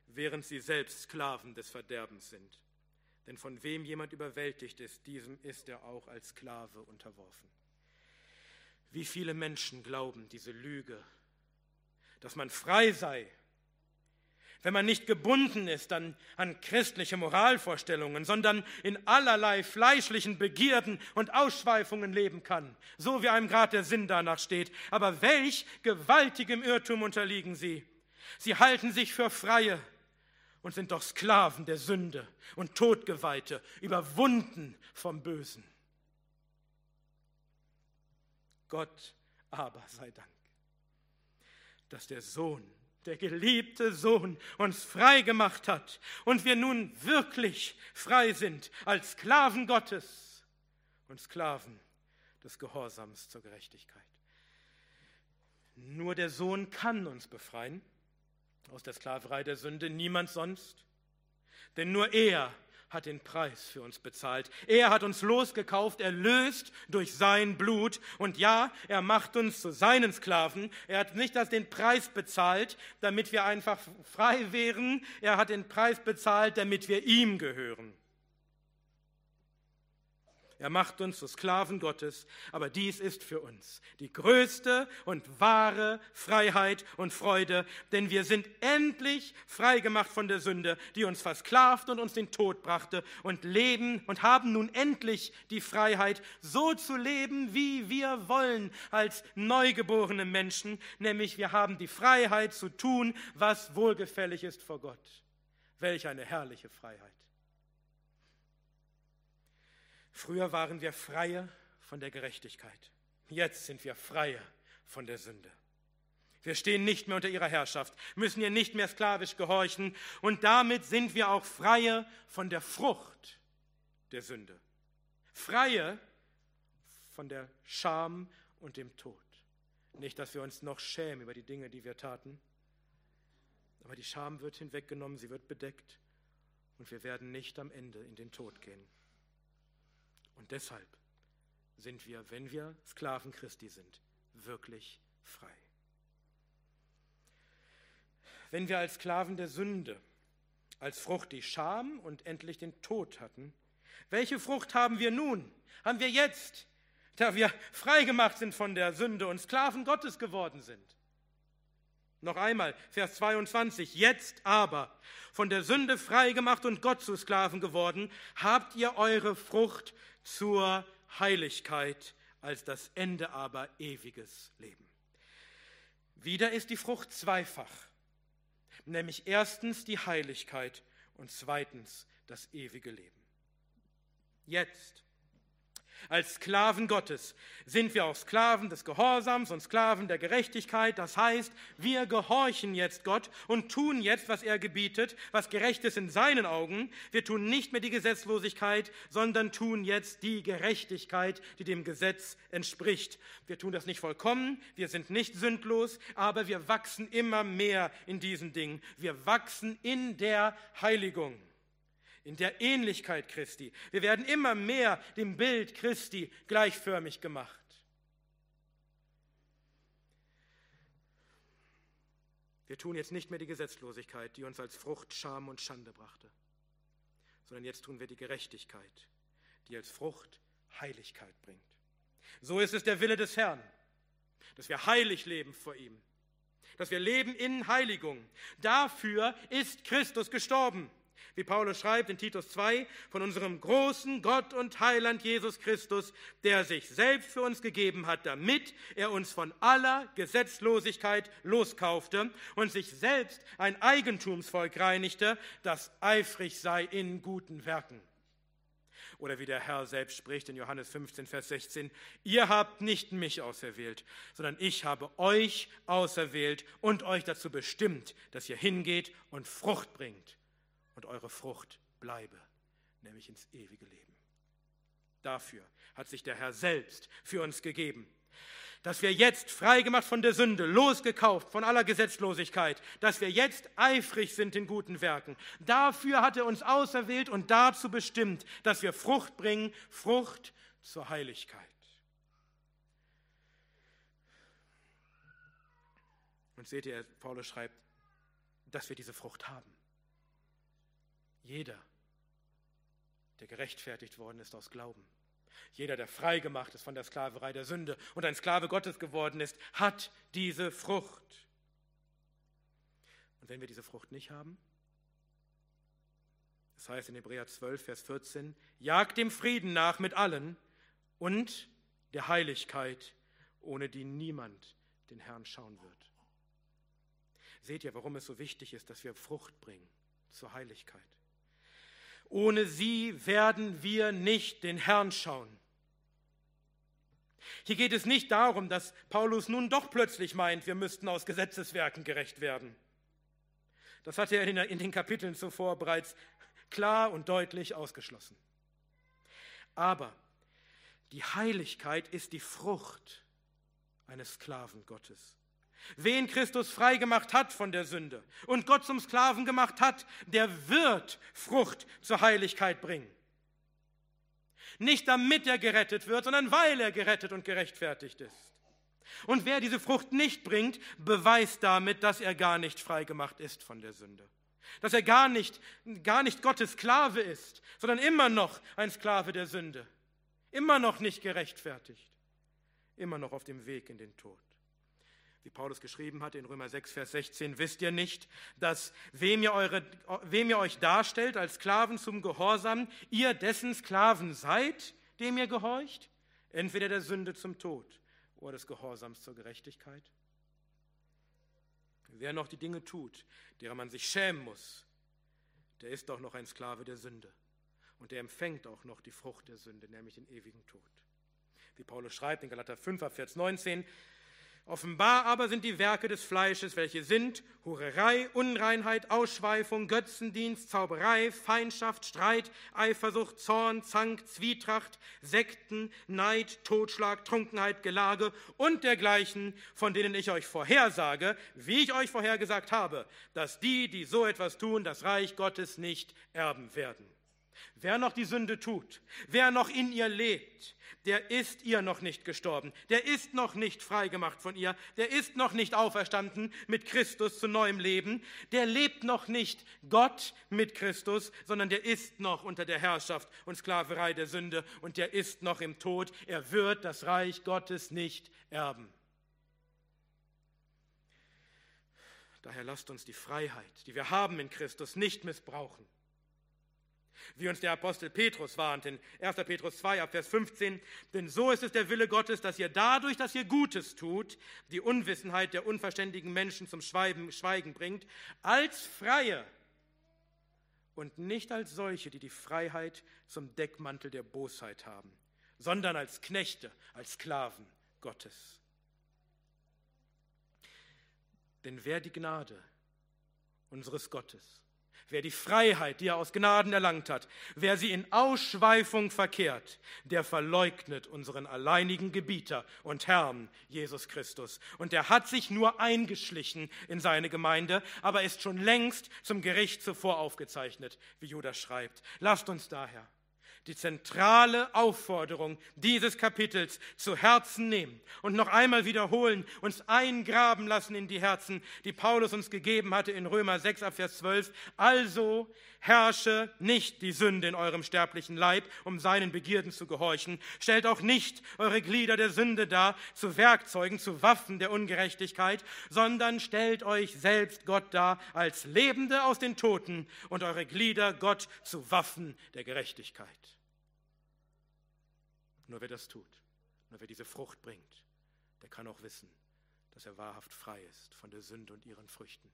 während sie selbst Sklaven des Verderbens sind. Denn von wem jemand überwältigt ist, diesem ist er auch als Sklave unterworfen. Wie viele Menschen glauben diese Lüge, dass man frei sei wenn man nicht gebunden ist an, an christliche Moralvorstellungen, sondern in allerlei fleischlichen Begierden und Ausschweifungen leben kann, so wie einem Grad der Sinn danach steht. Aber welch gewaltigem Irrtum unterliegen sie? Sie halten sich für Freie und sind doch Sklaven der Sünde und Todgeweihte, überwunden vom Bösen. Gott aber sei Dank, dass der Sohn der geliebte Sohn uns frei gemacht hat und wir nun wirklich frei sind als Sklaven Gottes und Sklaven des Gehorsams zur Gerechtigkeit. Nur der Sohn kann uns befreien aus der Sklaverei der Sünde, niemand sonst. Denn nur er hat den Preis für uns bezahlt. Er hat uns losgekauft, erlöst durch sein Blut. Und ja, er macht uns zu seinen Sklaven. Er hat nicht das den Preis bezahlt, damit wir einfach frei wären. Er hat den Preis bezahlt, damit wir ihm gehören. Er macht uns zu Sklaven Gottes, aber dies ist für uns die größte und wahre Freiheit und Freude, denn wir sind endlich frei gemacht von der Sünde, die uns versklavt und uns den Tod brachte und leben und haben nun endlich die Freiheit, so zu leben, wie wir wollen als neugeborene Menschen, nämlich wir haben die Freiheit zu tun, was wohlgefällig ist vor Gott. Welch eine herrliche Freiheit. Früher waren wir Freie von der Gerechtigkeit. Jetzt sind wir Freie von der Sünde. Wir stehen nicht mehr unter ihrer Herrschaft, müssen ihr nicht mehr sklavisch gehorchen und damit sind wir auch Freie von der Frucht der Sünde. Freie von der Scham und dem Tod. Nicht, dass wir uns noch schämen über die Dinge, die wir taten, aber die Scham wird hinweggenommen, sie wird bedeckt und wir werden nicht am Ende in den Tod gehen. Und deshalb sind wir, wenn wir Sklaven Christi sind, wirklich frei. Wenn wir als Sklaven der Sünde, als Frucht die Scham und endlich den Tod hatten, welche Frucht haben wir nun? Haben wir jetzt, da wir frei gemacht sind von der Sünde und Sklaven Gottes geworden sind? Noch einmal, Vers 22. Jetzt aber, von der Sünde frei gemacht und Gott zu Sklaven geworden, habt ihr eure Frucht zur Heiligkeit, als das Ende aber ewiges Leben. Wieder ist die Frucht zweifach, nämlich erstens die Heiligkeit und zweitens das ewige Leben. Jetzt als Sklaven Gottes sind wir auch Sklaven des Gehorsams und Sklaven der Gerechtigkeit. Das heißt, wir gehorchen jetzt Gott und tun jetzt, was er gebietet, was gerecht ist in seinen Augen. Wir tun nicht mehr die Gesetzlosigkeit, sondern tun jetzt die Gerechtigkeit, die dem Gesetz entspricht. Wir tun das nicht vollkommen, wir sind nicht sündlos, aber wir wachsen immer mehr in diesen Dingen. Wir wachsen in der Heiligung in der Ähnlichkeit Christi. Wir werden immer mehr dem Bild Christi gleichförmig gemacht. Wir tun jetzt nicht mehr die Gesetzlosigkeit, die uns als Frucht Scham und Schande brachte, sondern jetzt tun wir die Gerechtigkeit, die als Frucht Heiligkeit bringt. So ist es der Wille des Herrn, dass wir heilig leben vor ihm, dass wir leben in Heiligung. Dafür ist Christus gestorben wie Paulus schreibt in Titus 2, von unserem großen Gott und Heiland Jesus Christus, der sich selbst für uns gegeben hat, damit er uns von aller Gesetzlosigkeit loskaufte und sich selbst ein Eigentumsvolk reinigte, das eifrig sei in guten Werken. Oder wie der Herr selbst spricht in Johannes 15, Vers 16, ihr habt nicht mich auserwählt, sondern ich habe euch auserwählt und euch dazu bestimmt, dass ihr hingeht und Frucht bringt und eure Frucht bleibe, nämlich ins ewige Leben. Dafür hat sich der Herr selbst für uns gegeben, dass wir jetzt freigemacht von der Sünde, losgekauft von aller Gesetzlosigkeit, dass wir jetzt eifrig sind in guten Werken. Dafür hat er uns auserwählt und dazu bestimmt, dass wir Frucht bringen, Frucht zur Heiligkeit. Und seht ihr, Paulus schreibt, dass wir diese Frucht haben. Jeder, der gerechtfertigt worden ist aus Glauben, jeder, der frei gemacht ist von der Sklaverei der Sünde und ein Sklave Gottes geworden ist, hat diese Frucht. Und Und wenn wir diese Frucht nicht haben? Das heißt in Hebräer 12, Vers 14, jagt dem Frieden nach mit allen und der Heiligkeit, ohne die niemand den Herrn schauen wird. Seht ihr, warum es so wichtig ist, dass wir Frucht bringen zur Heiligkeit. Ohne sie werden wir nicht den Herrn schauen. Hier geht es nicht darum, dass Paulus nun doch plötzlich meint, wir müssten aus Gesetzeswerken gerecht werden. Das hat er in den Kapiteln zuvor bereits klar und deutlich ausgeschlossen. Aber die Heiligkeit ist die Frucht eines Sklaven Gottes. Wen Christus freigemacht hat von der Sünde und Gott zum Sklaven gemacht hat, der wird Frucht zur Heiligkeit bringen. Nicht damit er gerettet wird, sondern weil er gerettet und gerechtfertigt ist. Und wer diese Frucht nicht bringt, beweist damit, dass er gar nicht freigemacht ist von der Sünde. Dass er gar nicht, gar nicht Gottes Sklave ist, sondern immer noch ein Sklave der Sünde. Immer noch nicht gerechtfertigt. Immer noch auf dem Weg in den Tod. Wie Paulus geschrieben hat in Römer 6, Vers 16, wisst ihr nicht, dass wem ihr, eure, wem ihr euch darstellt als Sklaven zum Gehorsam, ihr dessen Sklaven seid, dem ihr gehorcht? Entweder der Sünde zum Tod oder des Gehorsams zur Gerechtigkeit. Wer noch die Dinge tut, derer man sich schämen muss, der ist doch noch ein Sklave der Sünde. Und der empfängt auch noch die Frucht der Sünde, nämlich den ewigen Tod. Wie Paulus schreibt in Galater 5, Vers 19, Offenbar aber sind die Werke des Fleisches, welche sind Hurerei, Unreinheit, Ausschweifung, Götzendienst, Zauberei, Feindschaft, Streit, Eifersucht, Zorn, Zank, Zwietracht, Sekten, Neid, Totschlag, Trunkenheit, Gelage und dergleichen, von denen ich euch vorhersage, wie ich euch vorhergesagt habe, dass die, die so etwas tun, das Reich Gottes nicht erben werden. Wer noch die Sünde tut, wer noch in ihr lebt, der ist ihr noch nicht gestorben, der ist noch nicht freigemacht von ihr, der ist noch nicht auferstanden mit Christus zu neuem Leben, der lebt noch nicht Gott mit Christus, sondern der ist noch unter der Herrschaft und Sklaverei der Sünde und der ist noch im Tod. Er wird das Reich Gottes nicht erben. Daher lasst uns die Freiheit, die wir haben in Christus, nicht missbrauchen wie uns der Apostel Petrus warnt in 1. Petrus 2 ab Vers 15. Denn so ist es der Wille Gottes, dass ihr dadurch, dass ihr Gutes tut, die Unwissenheit der unverständigen Menschen zum Schweigen bringt, als Freie und nicht als solche, die die Freiheit zum Deckmantel der Bosheit haben, sondern als Knechte, als Sklaven Gottes. Denn wer die Gnade unseres Gottes Wer die Freiheit, die er aus Gnaden erlangt hat, wer sie in Ausschweifung verkehrt, der verleugnet unseren alleinigen Gebieter und Herrn, Jesus Christus. Und er hat sich nur eingeschlichen in seine Gemeinde, aber ist schon längst zum Gericht zuvor aufgezeichnet, wie Judas schreibt. Lasst uns daher die zentrale Aufforderung dieses Kapitels zu Herzen nehmen und noch einmal wiederholen, uns eingraben lassen in die Herzen, die Paulus uns gegeben hatte in Römer 6 ab Vers 12. Also herrsche nicht die Sünde in eurem sterblichen Leib, um seinen Begierden zu gehorchen. Stellt auch nicht eure Glieder der Sünde dar zu Werkzeugen, zu Waffen der Ungerechtigkeit, sondern stellt euch selbst Gott dar als Lebende aus den Toten und eure Glieder Gott zu Waffen der Gerechtigkeit. Nur wer das tut, nur wer diese Frucht bringt, der kann auch wissen, dass er wahrhaft frei ist von der Sünde und ihren Früchten.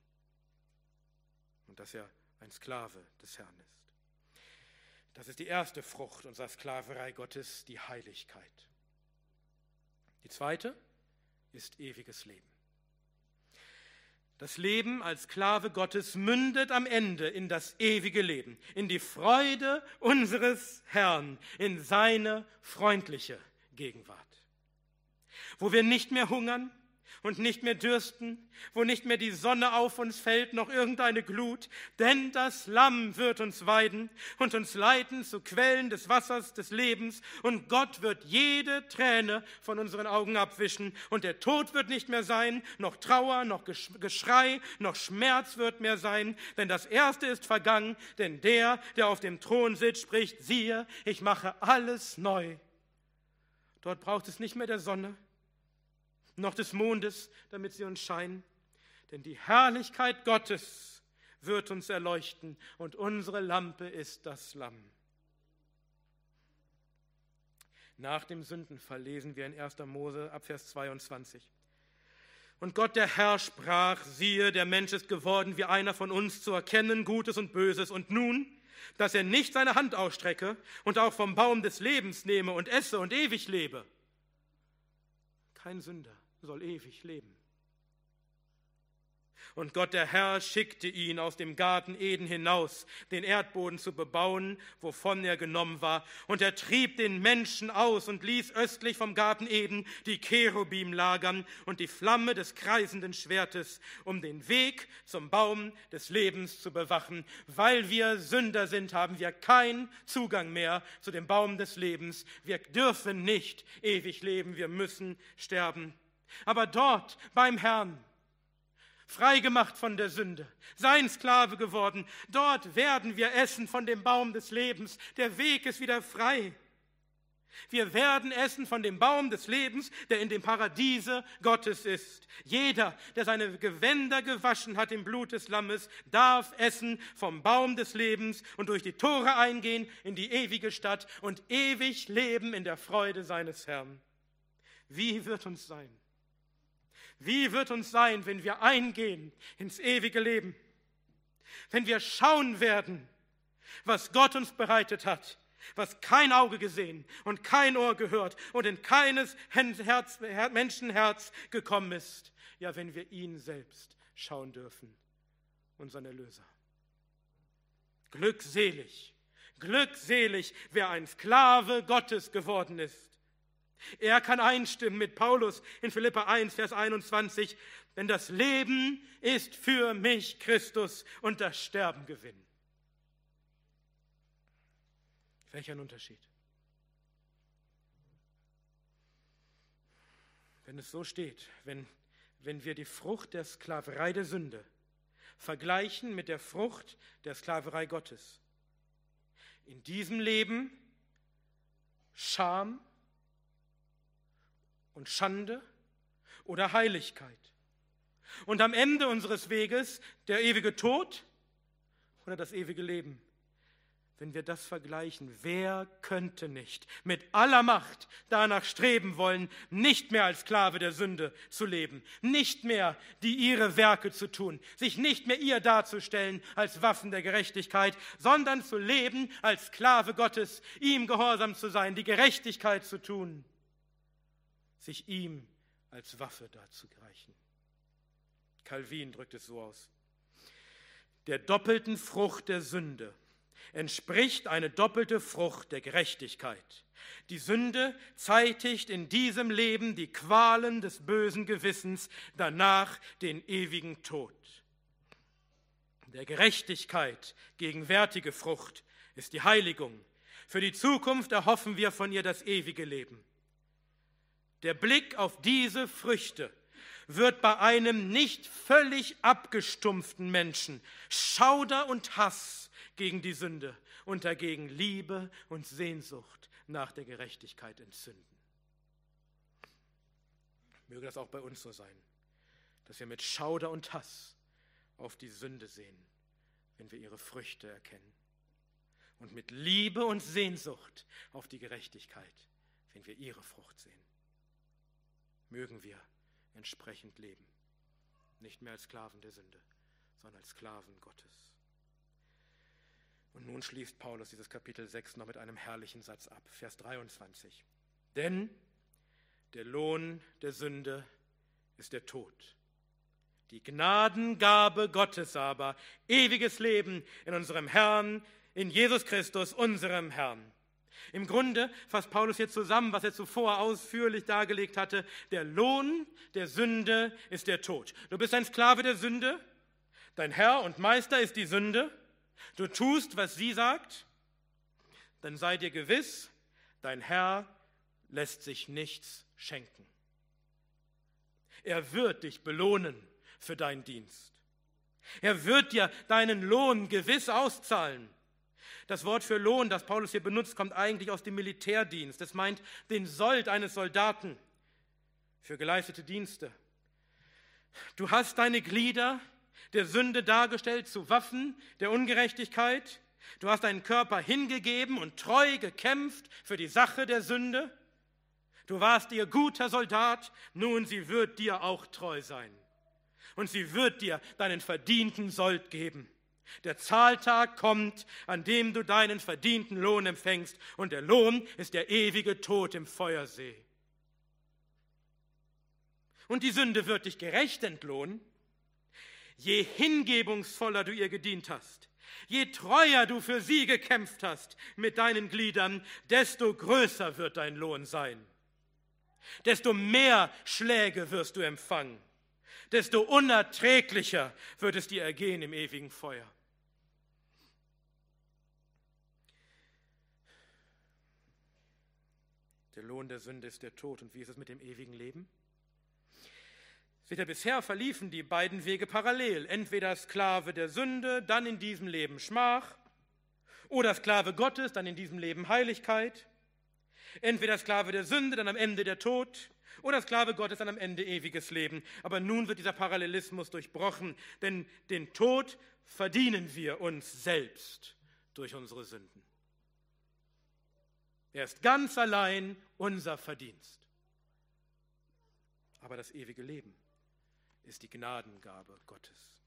Und dass er ein Sklave des Herrn ist. Das ist die erste Frucht unserer Sklaverei Gottes, die Heiligkeit. Die zweite ist ewiges Leben. Das Leben als Sklave Gottes mündet am Ende in das ewige Leben, in die Freude unseres Herrn, in seine freundliche Gegenwart, wo wir nicht mehr hungern, und nicht mehr dürsten, wo nicht mehr die Sonne auf uns fällt, noch irgendeine Glut, denn das Lamm wird uns weiden und uns leiten zu Quellen des Wassers des Lebens, und Gott wird jede Träne von unseren Augen abwischen, und der Tod wird nicht mehr sein, noch Trauer, noch Geschrei, noch Schmerz wird mehr sein, denn das Erste ist vergangen, denn der, der auf dem Thron sitzt, spricht, siehe, ich mache alles neu. Dort braucht es nicht mehr der Sonne, noch des Mondes, damit sie uns scheinen. Denn die Herrlichkeit Gottes wird uns erleuchten und unsere Lampe ist das Lamm. Nach dem Sündenfall lesen wir in 1. Mose ab Vers 22. Und Gott der Herr sprach, siehe, der Mensch ist geworden wie einer von uns zu erkennen Gutes und Böses. Und nun, dass er nicht seine Hand ausstrecke und auch vom Baum des Lebens nehme und esse und ewig lebe. Kein Sünder soll ewig leben. Und Gott der Herr schickte ihn aus dem Garten Eden hinaus, den Erdboden zu bebauen, wovon er genommen war. Und er trieb den Menschen aus und ließ östlich vom Garten Eden die Cherubim lagern und die Flamme des kreisenden Schwertes, um den Weg zum Baum des Lebens zu bewachen. Weil wir Sünder sind, haben wir keinen Zugang mehr zu dem Baum des Lebens. Wir dürfen nicht ewig leben, wir müssen sterben. Aber dort beim Herrn, freigemacht von der Sünde, sein Sklave geworden. Dort werden wir essen von dem Baum des Lebens. Der Weg ist wieder frei. Wir werden essen von dem Baum des Lebens, der in dem Paradiese Gottes ist. Jeder, der seine Gewänder gewaschen hat im Blut des Lammes, darf essen vom Baum des Lebens und durch die Tore eingehen in die ewige Stadt und ewig leben in der Freude seines Herrn. Wie wird uns sein? Wie wird uns sein, wenn wir eingehen ins ewige Leben? Wenn wir schauen werden, was Gott uns bereitet hat, was kein Auge gesehen und kein Ohr gehört und in keines Herz, Menschenherz gekommen ist. Ja, wenn wir ihn selbst schauen dürfen, unseren Erlöser. Glückselig, glückselig, wer ein Sklave Gottes geworden ist er kann einstimmen mit Paulus in Philippa 1, Vers 21, denn das Leben ist für mich Christus und das Sterben Gewinn. Welch ein Unterschied. Wenn es so steht, wenn, wenn wir die Frucht der Sklaverei der Sünde vergleichen mit der Frucht der Sklaverei Gottes. In diesem Leben Scham, und Schande oder Heiligkeit. Und am Ende unseres Weges der ewige Tod oder das ewige Leben. Wenn wir das vergleichen, wer könnte nicht mit aller Macht danach streben wollen, nicht mehr als Sklave der Sünde zu leben, nicht mehr die ihre Werke zu tun, sich nicht mehr ihr darzustellen als Waffen der Gerechtigkeit, sondern zu leben als Sklave Gottes, ihm gehorsam zu sein, die Gerechtigkeit zu tun sich ihm als Waffe darzugleichen. Calvin drückt es so aus. Der doppelten Frucht der Sünde entspricht eine doppelte Frucht der Gerechtigkeit. Die Sünde zeitigt in diesem Leben die Qualen des bösen Gewissens, danach den ewigen Tod. Der Gerechtigkeit gegenwärtige Frucht ist die Heiligung. Für die Zukunft erhoffen wir von ihr das ewige Leben. Der Blick auf diese Früchte wird bei einem nicht völlig abgestumpften Menschen Schauder und Hass gegen die Sünde und dagegen Liebe und Sehnsucht nach der Gerechtigkeit entzünden. Möge das auch bei uns so sein, dass wir mit Schauder und Hass auf die Sünde sehen, wenn wir ihre Früchte erkennen. Und mit Liebe und Sehnsucht auf die Gerechtigkeit, wenn wir ihre Frucht sehen mögen wir entsprechend leben. Nicht mehr als Sklaven der Sünde, sondern als Sklaven Gottes. Und nun schließt Paulus dieses Kapitel 6 noch mit einem herrlichen Satz ab, Vers 23. Denn der Lohn der Sünde ist der Tod. Die Gnadengabe Gottes aber, ewiges Leben in unserem Herrn, in Jesus Christus, unserem Herrn. Im Grunde fasst Paulus hier zusammen, was er zuvor ausführlich dargelegt hatte. Der Lohn der Sünde ist der Tod. Du bist ein Sklave der Sünde. Dein Herr und Meister ist die Sünde. Du tust, was sie sagt. Dann sei dir gewiss, dein Herr lässt sich nichts schenken. Er wird dich belohnen für deinen Dienst. Er wird dir deinen Lohn gewiss auszahlen. Das Wort für Lohn, das Paulus hier benutzt, kommt eigentlich aus dem Militärdienst. Es meint den Sold eines Soldaten für geleistete Dienste. Du hast deine Glieder der Sünde dargestellt zu Waffen der Ungerechtigkeit. Du hast deinen Körper hingegeben und treu gekämpft für die Sache der Sünde. Du warst ihr guter Soldat, nun sie wird dir auch treu sein. Und sie wird dir deinen verdienten Sold geben. Der Zahltag kommt, an dem du deinen verdienten Lohn empfängst, und der Lohn ist der ewige Tod im Feuersee. Und die Sünde wird dich gerecht entlohnen, je hingebungsvoller du ihr gedient hast, je treuer du für sie gekämpft hast mit deinen Gliedern, desto größer wird dein Lohn sein, desto mehr Schläge wirst du empfangen, desto unerträglicher wird es dir ergehen im ewigen Feuer. Der Lohn der Sünde ist der Tod. Und wie ist es mit dem ewigen Leben? Ihr, bisher verliefen die beiden Wege parallel. Entweder Sklave der Sünde, dann in diesem Leben Schmach, oder Sklave Gottes, dann in diesem Leben Heiligkeit. Entweder Sklave der Sünde, dann am Ende der Tod, oder Sklave Gottes, dann am Ende ewiges Leben. Aber nun wird dieser Parallelismus durchbrochen, denn den Tod verdienen wir uns selbst durch unsere Sünden. Er ist ganz allein unser Verdienst. Aber das ewige Leben ist die Gnadengabe Gottes.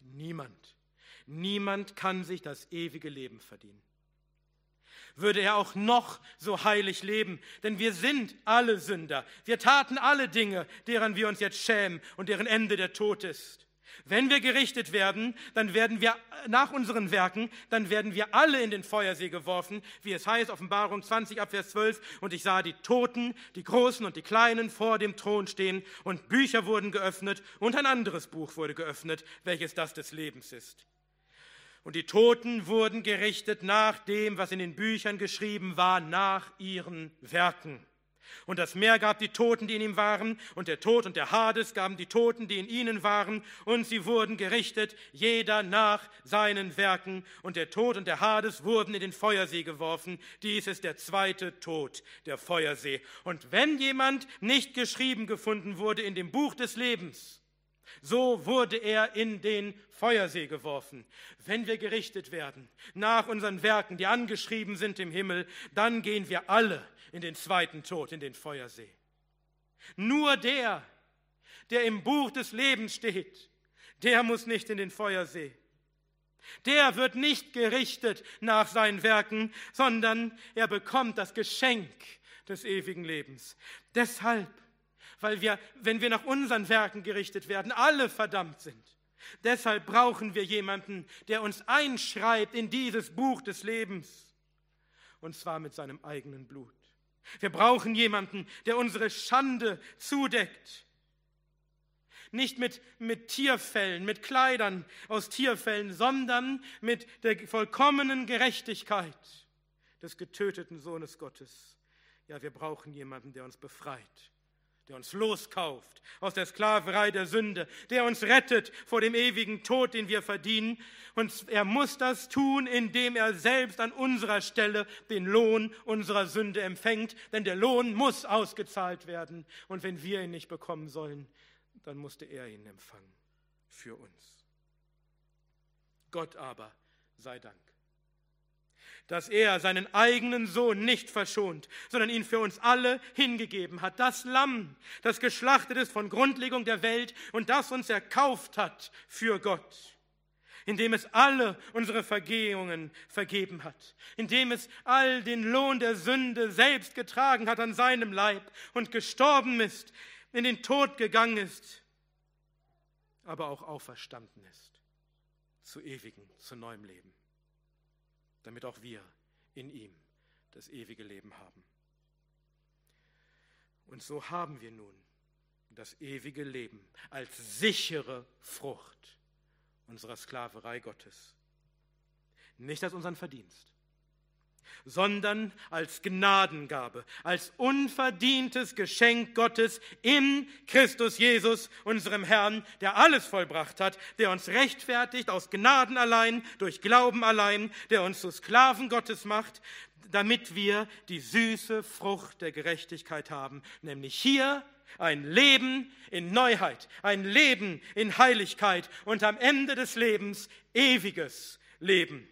Niemand, niemand kann sich das ewige Leben verdienen. Würde er auch noch so heilig leben, denn wir sind alle Sünder. Wir taten alle Dinge, deren wir uns jetzt schämen und deren Ende der Tod ist. Wenn wir gerichtet werden, dann werden wir nach unseren Werken, dann werden wir alle in den Feuersee geworfen, wie es heißt, Offenbarung 20 Abvers 12. Und ich sah die Toten, die Großen und die Kleinen vor dem Thron stehen und Bücher wurden geöffnet und ein anderes Buch wurde geöffnet, welches das des Lebens ist. Und die Toten wurden gerichtet nach dem, was in den Büchern geschrieben war, nach ihren Werken. Und das Meer gab die Toten, die in ihm waren, und der Tod und der Hades gaben die Toten, die in ihnen waren, und sie wurden gerichtet, jeder nach seinen Werken. Und der Tod und der Hades wurden in den Feuersee geworfen. Dies ist der zweite Tod, der Feuersee. Und wenn jemand nicht geschrieben gefunden wurde in dem Buch des Lebens, so wurde er in den Feuersee geworfen. Wenn wir gerichtet werden nach unseren Werken, die angeschrieben sind im Himmel, dann gehen wir alle in den zweiten Tod, in den Feuersee. Nur der, der im Buch des Lebens steht, der muss nicht in den Feuersee. Der wird nicht gerichtet nach seinen Werken, sondern er bekommt das Geschenk des ewigen Lebens. Deshalb, weil wir, wenn wir nach unseren Werken gerichtet werden, alle verdammt sind. Deshalb brauchen wir jemanden, der uns einschreibt in dieses Buch des Lebens, und zwar mit seinem eigenen Blut. Wir brauchen jemanden, der unsere Schande zudeckt. Nicht mit, mit Tierfällen, mit Kleidern aus Tierfällen, sondern mit der vollkommenen Gerechtigkeit des getöteten Sohnes Gottes. Ja, wir brauchen jemanden, der uns befreit der uns loskauft aus der Sklaverei der Sünde, der uns rettet vor dem ewigen Tod, den wir verdienen. Und er muss das tun, indem er selbst an unserer Stelle den Lohn unserer Sünde empfängt, denn der Lohn muss ausgezahlt werden. Und wenn wir ihn nicht bekommen sollen, dann musste er ihn empfangen für uns. Gott aber sei Dank dass er seinen eigenen Sohn nicht verschont, sondern ihn für uns alle hingegeben hat. Das Lamm, das geschlachtet ist von Grundlegung der Welt und das uns erkauft hat für Gott indem es alle unsere Vergehungen vergeben hat, indem es all den Lohn der Sünde selbst getragen hat an seinem Leib und gestorben ist, in den Tod gegangen ist, aber auch auferstanden ist zu ewigen, zu neuem Leben damit auch wir in ihm das ewige Leben haben. Und so haben wir nun das ewige Leben als sichere Frucht unserer Sklaverei Gottes. Nicht als unseren Verdienst, sondern als Gnadengabe, als unverdientes Geschenk Gottes in Christus Jesus, unserem Herrn, der alles vollbracht hat, der uns rechtfertigt aus Gnaden allein, durch Glauben allein, der uns zu Sklaven Gottes macht, damit wir die süße Frucht der Gerechtigkeit haben, nämlich hier ein Leben in Neuheit, ein Leben in Heiligkeit und am Ende des Lebens ewiges Leben.